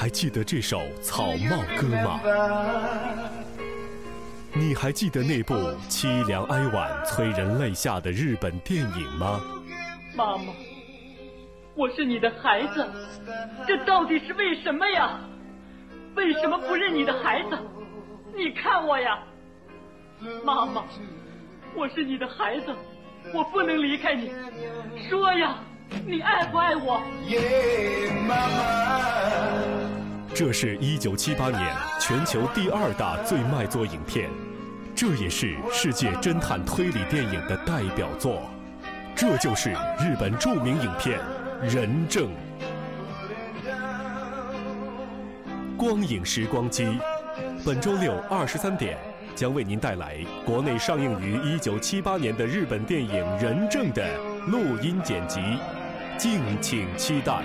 还记得这首《草帽歌》吗？你还记得那部凄凉哀婉、催人泪下的日本电影吗？妈妈，我是你的孩子，这到底是为什么呀？为什么不认你的孩子？你看我呀，妈妈，我是你的孩子，我不能离开你。说呀，你爱不爱我？这是一九七八年全球第二大最卖座影片，这也是世界侦探推理电影的代表作。这就是日本著名影片《人证》。光影时光机，本周六二十三点将为您带来国内上映于一九七八年的日本电影《人证》的录音剪辑，敬请期待。